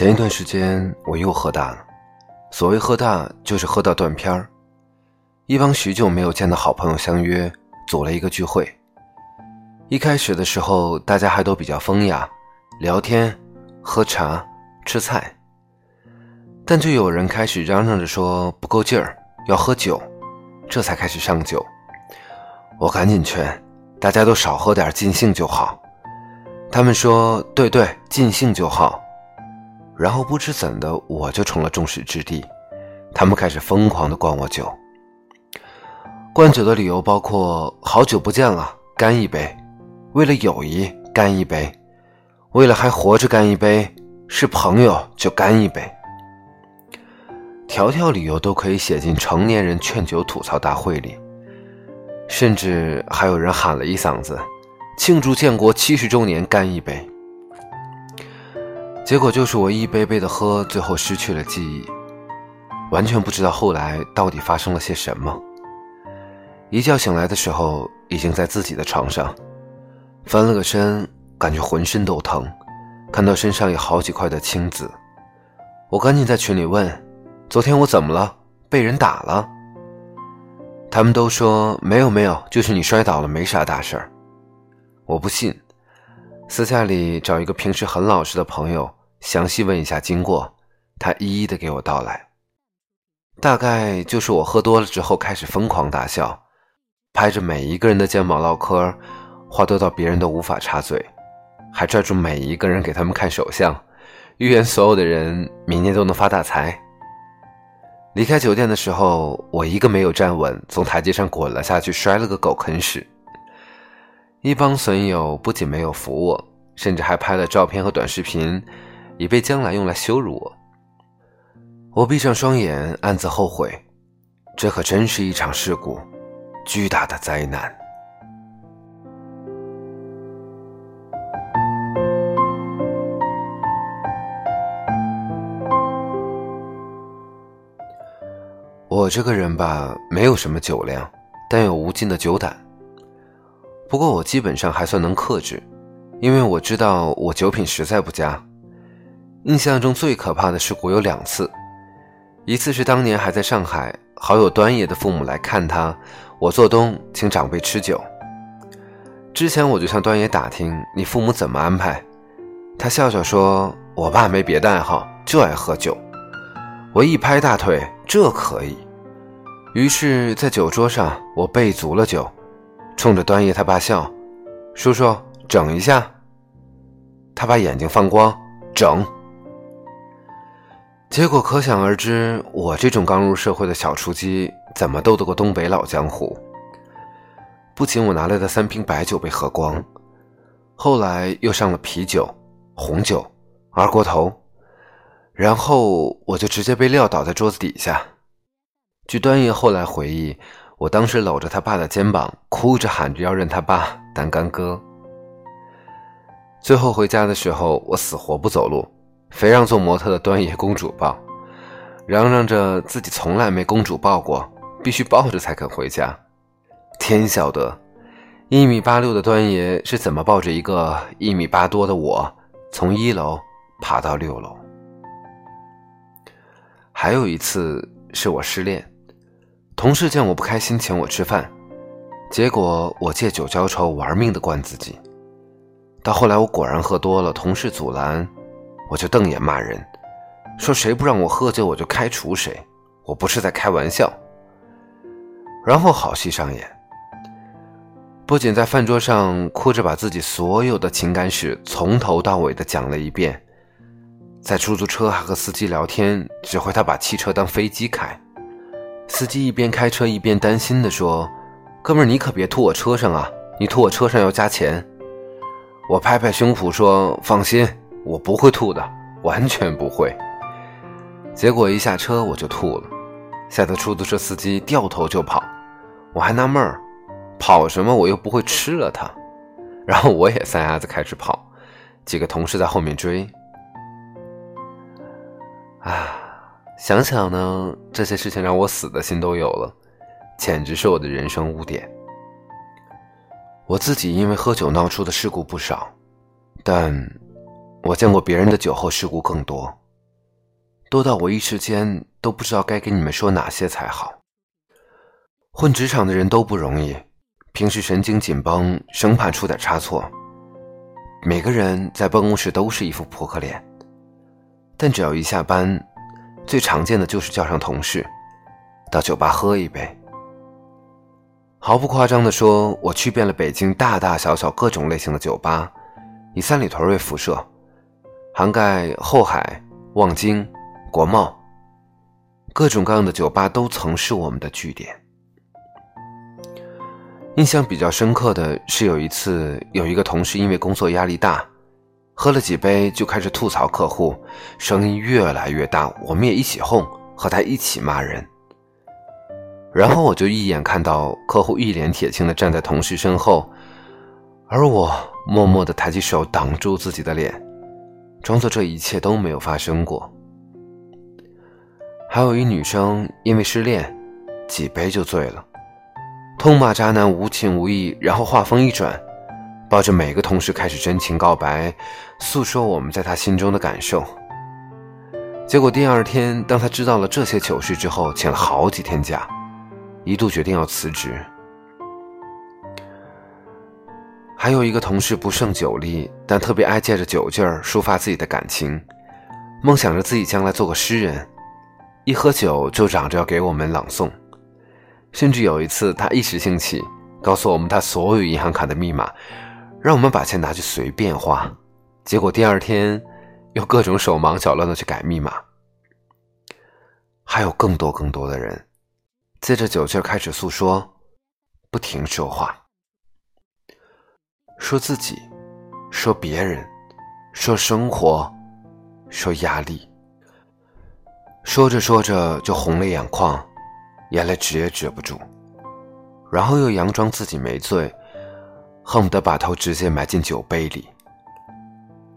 前一段时间我又喝大了，所谓喝大就是喝到断片儿。一帮许久没有见的好朋友相约，组了一个聚会。一开始的时候，大家还都比较风雅，聊天、喝茶、吃菜。但就有人开始嚷嚷着说不够劲儿，要喝酒，这才开始上酒。我赶紧劝，大家都少喝点，尽兴就好。他们说：“对对，尽兴就好。”然后不知怎的，我就成了众矢之的，他们开始疯狂的灌我酒。灌酒的理由包括：好久不见了，干一杯；为了友谊，干一杯；为了还活着，干一杯；是朋友就干一杯。条条理由都可以写进成年人劝酒吐槽大会里，甚至还有人喊了一嗓子。庆祝建国七十周年，干一杯！结果就是我一杯杯的喝，最后失去了记忆，完全不知道后来到底发生了些什么。一觉醒来的时候，已经在自己的床上，翻了个身，感觉浑身都疼，看到身上有好几块的青紫，我赶紧在群里问：“昨天我怎么了？被人打了？”他们都说：“没有没有，就是你摔倒了，没啥大事儿。”我不信，私下里找一个平时很老实的朋友，详细问一下经过，他一一的给我道来。大概就是我喝多了之后开始疯狂大笑，拍着每一个人的肩膀唠嗑，话多到别人都无法插嘴，还拽住每一个人给他们看手相，预言所有的人明年都能发大财。离开酒店的时候，我一个没有站稳，从台阶上滚了下去，摔了个狗啃屎。一帮损友不仅没有扶我，甚至还拍了照片和短视频，以备将来用来羞辱我。我闭上双眼，暗自后悔，这可真是一场事故，巨大的灾难。我这个人吧，没有什么酒量，但有无尽的酒胆。不过我基本上还算能克制，因为我知道我酒品实在不佳。印象中最可怕的事故有两次，一次是当年还在上海，好友端爷的父母来看他，我做东请长辈吃酒。之前我就向端爷打听你父母怎么安排，他笑笑说：“我爸没别的爱好，就爱喝酒。”我一拍大腿，这可以。于是，在酒桌上我备足了酒。冲着端爷他爸笑，叔叔整一下。他把眼睛放光，整。结果可想而知，我这种刚入社会的小雏鸡怎么斗得过东北老江湖？不仅我拿来的三瓶白酒被喝光，后来又上了啤酒、红酒、二锅头，然后我就直接被撂倒在桌子底下。据端爷后来回忆。我当时搂着他爸的肩膀，哭着喊着要认他爸当干哥。最后回家的时候，我死活不走路，非让做模特的端爷公主抱，嚷嚷着自己从来没公主抱过，必须抱着才肯回家。天晓得，一米八六的端爷是怎么抱着一个一米八多的我，从一楼爬到六楼。还有一次是我失恋。同事见我不开心，请我吃饭，结果我借酒浇愁，玩命的灌自己。到后来我果然喝多了，同事阻拦，我就瞪眼骂人，说谁不让我喝酒，我就开除谁，我不是在开玩笑。然后好戏上演，不仅在饭桌上哭着把自己所有的情感史从头到尾的讲了一遍，在出租车还和司机聊天，指挥他把汽车当飞机开。司机一边开车一边担心地说：“哥们儿，你可别吐我车上啊！你吐我车上要加钱。”我拍拍胸脯说：“放心，我不会吐的，完全不会。”结果一下车我就吐了，吓得出租车司机掉头就跑。我还纳闷儿，跑什么？我又不会吃了他。然后我也撒丫子开始跑，几个同事在后面追。啊！想想呢，这些事情让我死的心都有了，简直是我的人生污点。我自己因为喝酒闹出的事故不少，但我见过别人的酒后事故更多，多到我一时间都不知道该跟你们说哪些才好。混职场的人都不容易，平时神经紧绷，生怕出点差错。每个人在办公室都是一副扑克脸，但只要一下班，最常见的就是叫上同事到酒吧喝一杯。毫不夸张地说，我去遍了北京大大小小各种类型的酒吧，以三里屯为辐射，涵盖后海、望京、国贸，各种各样的酒吧都曾是我们的据点。印象比较深刻的是，有一次有一个同事因为工作压力大，喝了几杯就开始吐槽客户，声音越来越大，我们也一起哄，和他一起骂人。然后我就一眼看到客户一脸铁青的站在同事身后，而我默默的抬起手挡住自己的脸，装作这一切都没有发生过。还有一女生因为失恋，几杯就醉了，痛骂渣男无情无义，然后话锋一转，抱着每个同事开始真情告白，诉说我们在他心中的感受。结果第二天，当他知道了这些糗事之后，请了好几天假。一度决定要辞职。还有一个同事不胜酒力，但特别爱借着酒劲儿抒发自己的感情，梦想着自己将来做个诗人，一喝酒就嚷着要给我们朗诵。甚至有一次，他一时兴起，告诉我们他所有银行卡的密码，让我们把钱拿去随便花。结果第二天，又各种手忙脚乱的去改密码。还有更多更多的人。借着酒劲儿开始诉说，不停说话，说自己，说别人，说生活，说压力。说着说着就红了眼眶，眼泪止也止不住，然后又佯装自己没醉，恨不得把头直接埋进酒杯里。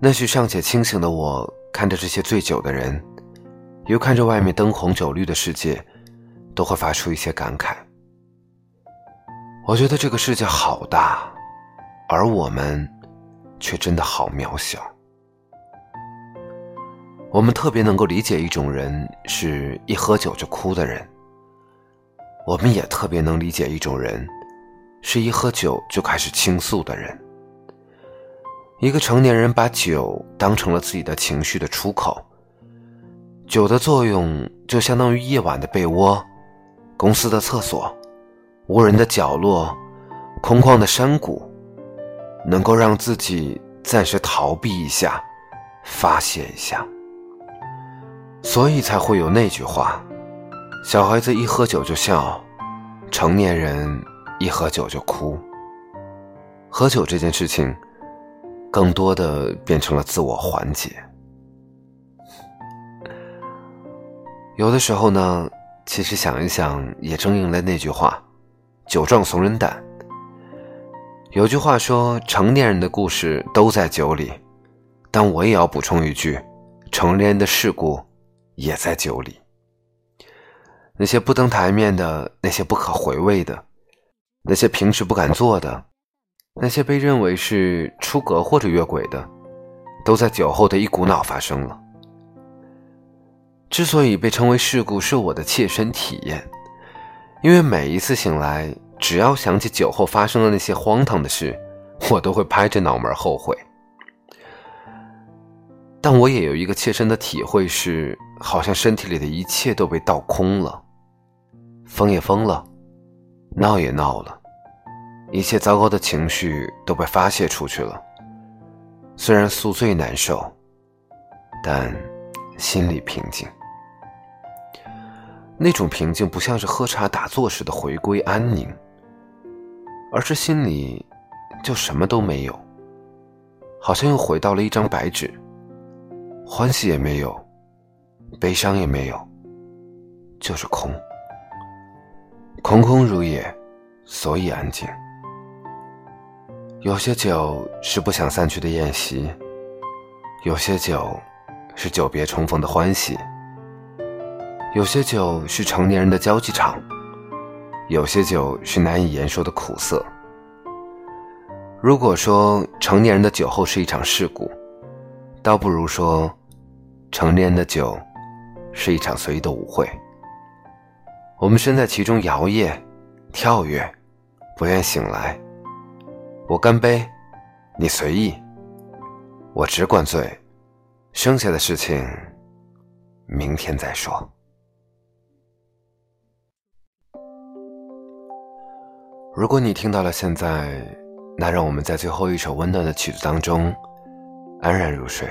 那时尚且清醒的我，看着这些醉酒的人，又看着外面灯红酒绿的世界。都会发出一些感慨。我觉得这个世界好大，而我们却真的好渺小。我们特别能够理解一种人，是一喝酒就哭的人。我们也特别能理解一种人，是一喝酒就开始倾诉的人。一个成年人把酒当成了自己的情绪的出口，酒的作用就相当于夜晚的被窝。公司的厕所，无人的角落，空旷的山谷，能够让自己暂时逃避一下，发泄一下。所以才会有那句话：小孩子一喝酒就笑，成年人一喝酒就哭。喝酒这件事情，更多的变成了自我缓解。有的时候呢。其实想一想，也正应了那句话：“酒壮怂人胆。”有句话说：“成年人的故事都在酒里。”但我也要补充一句：“成年人的事故也在酒里。”那些不登台面的，那些不可回味的，那些平时不敢做的，那些被认为是出格或者越轨的，都在酒后的一股脑发生了。之所以被称为事故，是我的切身体验，因为每一次醒来，只要想起酒后发生的那些荒唐的事，我都会拍着脑门后悔。但我也有一个切身的体会，是好像身体里的一切都被倒空了，疯也疯了，闹也闹了，一切糟糕的情绪都被发泄出去了。虽然宿醉难受，但心里平静。那种平静不像是喝茶打坐时的回归安宁，而是心里就什么都没有，好像又回到了一张白纸，欢喜也没有，悲伤也没有，就是空，空空如也，所以安静。有些酒是不想散去的宴席，有些酒是久别重逢的欢喜。有些酒是成年人的交际场，有些酒是难以言说的苦涩。如果说成年人的酒后是一场事故，倒不如说，成年人的酒是一场随意的舞会。我们身在其中摇曳、跳跃，不愿醒来。我干杯，你随意，我只管醉，剩下的事情明天再说。如果你听到了现在，那让我们在最后一首温暖的曲子当中安然入睡。